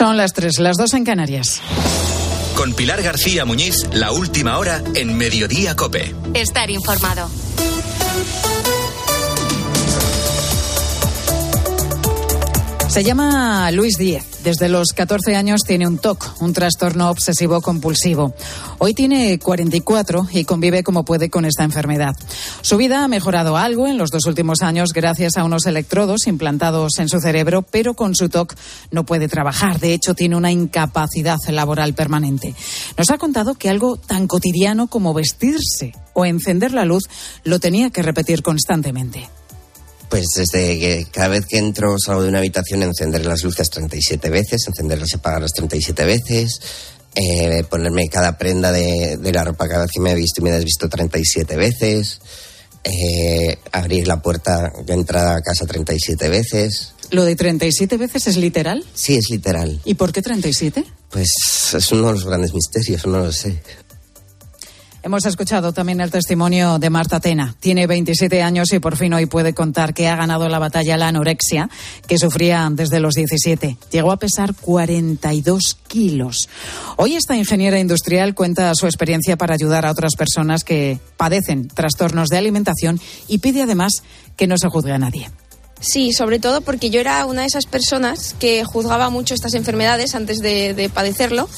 Son las tres, las dos en Canarias. Con Pilar García Muñiz, la última hora en Mediodía Cope. Estar informado. Se llama Luis Díez. Desde los 14 años tiene un TOC, un trastorno obsesivo compulsivo. Hoy tiene 44 y convive como puede con esta enfermedad. Su vida ha mejorado algo en los dos últimos años gracias a unos electrodos implantados en su cerebro, pero con su TOC no puede trabajar. De hecho, tiene una incapacidad laboral permanente. Nos ha contado que algo tan cotidiano como vestirse o encender la luz lo tenía que repetir constantemente. Pues desde que cada vez que entro salgo de una habitación encender las luces 37 veces, encenderlas y apagarlas 37 veces, eh, ponerme cada prenda de, de, la ropa cada vez que me he visto y me he desvisto 37 veces, eh, abrir la puerta de entrada a casa 37 veces. ¿Lo de 37 veces es literal? Sí, es literal. ¿Y por qué 37? Pues es uno de los grandes misterios, no lo sé. Hemos escuchado también el testimonio de Marta Tena. Tiene 27 años y por fin hoy puede contar que ha ganado la batalla la anorexia que sufría desde los 17. Llegó a pesar 42 kilos. Hoy esta ingeniera industrial cuenta su experiencia para ayudar a otras personas que padecen trastornos de alimentación y pide además que no se juzgue a nadie. Sí, sobre todo porque yo era una de esas personas que juzgaba mucho estas enfermedades antes de, de, padecerlo.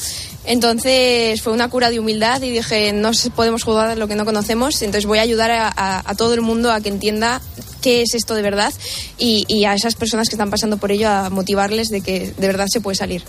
Entonces fue una cura de humildad y dije, no podemos juzgar lo que no conocemos, entonces voy a ayudar a todo el mundo a que entienda qué es esto de verdad y, y a esas personas que están pasando por ello a motivarles de que de verdad se puede salir.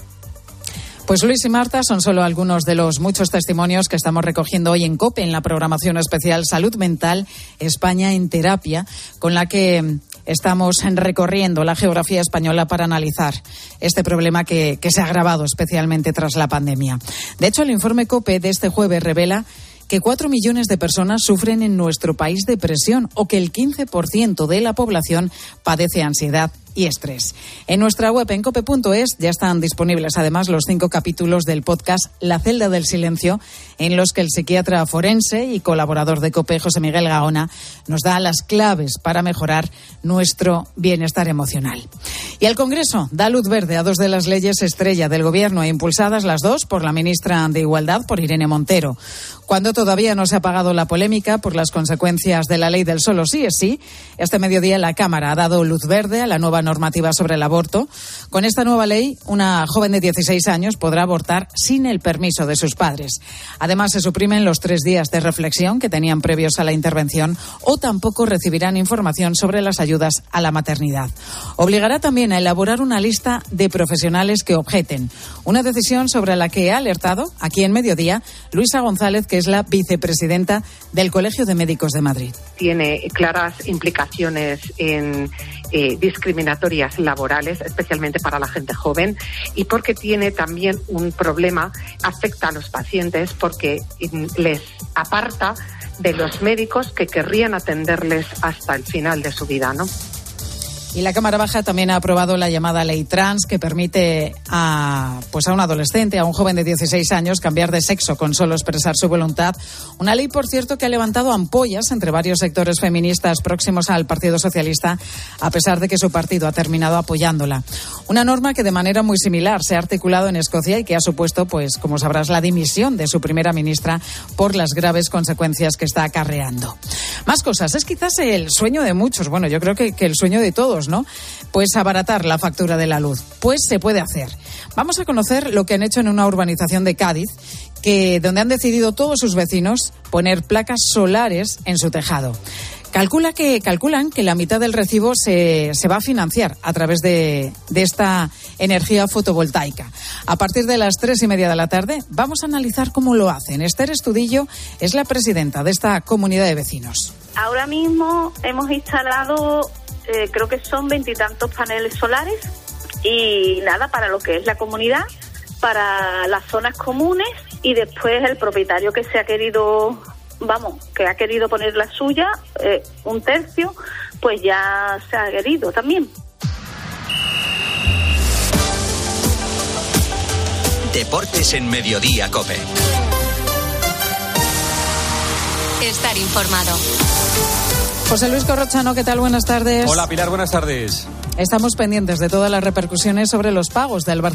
Pues Luis y Marta son solo algunos de los muchos testimonios que estamos recogiendo hoy en COPE, en la programación especial Salud Mental España en Terapia, con la que estamos recorriendo la geografía española para analizar este problema que, que se ha agravado especialmente tras la pandemia. De hecho, el informe COPE de este jueves revela que cuatro millones de personas sufren en nuestro país depresión o que el 15% de la población padece ansiedad y estrés. En nuestra web en cope.es ya están disponibles además los cinco capítulos del podcast La celda del silencio, en los que el psiquiatra forense y colaborador de Cope, José Miguel Gaona, nos da las claves para mejorar nuestro bienestar emocional. Y el Congreso da luz verde a dos de las leyes estrella del Gobierno, impulsadas las dos por la ministra de Igualdad, por Irene Montero. Cuando todavía no se ha apagado la polémica por las consecuencias de la ley del solo sí es sí, este mediodía la Cámara ha dado luz verde a la nueva normativa sobre el aborto. Con esta nueva ley, una joven de 16 años podrá abortar sin el permiso de sus padres. Además, se suprimen los tres días de reflexión que tenían previos a la intervención o tampoco recibirán información sobre las ayudas a la maternidad. Obligará también a elaborar una lista de profesionales que objeten. Una decisión sobre la que ha alertado aquí en mediodía Luisa González, que es la vicepresidenta del Colegio de Médicos de Madrid. Tiene claras implicaciones en eh, discriminatorias laborales, especialmente para la gente joven, y porque tiene también un problema, afecta a los pacientes porque les aparta de los médicos que querrían atenderles hasta el final de su vida, ¿no? Y la Cámara Baja también ha aprobado la llamada ley trans que permite a, pues a un adolescente, a un joven de 16 años, cambiar de sexo con solo expresar su voluntad. Una ley, por cierto, que ha levantado ampollas entre varios sectores feministas próximos al Partido Socialista, a pesar de que su partido ha terminado apoyándola. Una norma que de manera muy similar se ha articulado en Escocia y que ha supuesto, pues, como sabrás, la dimisión de su primera ministra por las graves consecuencias que está acarreando. Más cosas. Es quizás el sueño de muchos. Bueno, yo creo que, que el sueño de todos. ¿No? Pues abaratar la factura de la luz. Pues se puede hacer. Vamos a conocer lo que han hecho en una urbanización de Cádiz, que, donde han decidido todos sus vecinos poner placas solares en su tejado. Calcula que, calculan que la mitad del recibo se, se va a financiar a través de, de, esta energía fotovoltaica. A partir de las tres y media de la tarde vamos a analizar cómo lo hacen. Esther Estudillo es la presidenta de esta comunidad de vecinos. Ahora mismo hemos instalado eh, creo que son veintitantos paneles solares y nada para lo que es la comunidad, para las zonas comunes y después el propietario que se ha querido, vamos, que ha querido poner la suya, eh, un tercio, pues ya se ha querido también. Deportes en Mediodía, Cope. Estar informado. José Luis Corrochano, ¿qué tal? Buenas tardes. Hola Pilar, buenas tardes. Estamos pendientes de todas las repercusiones sobre los pagos del Barcelona.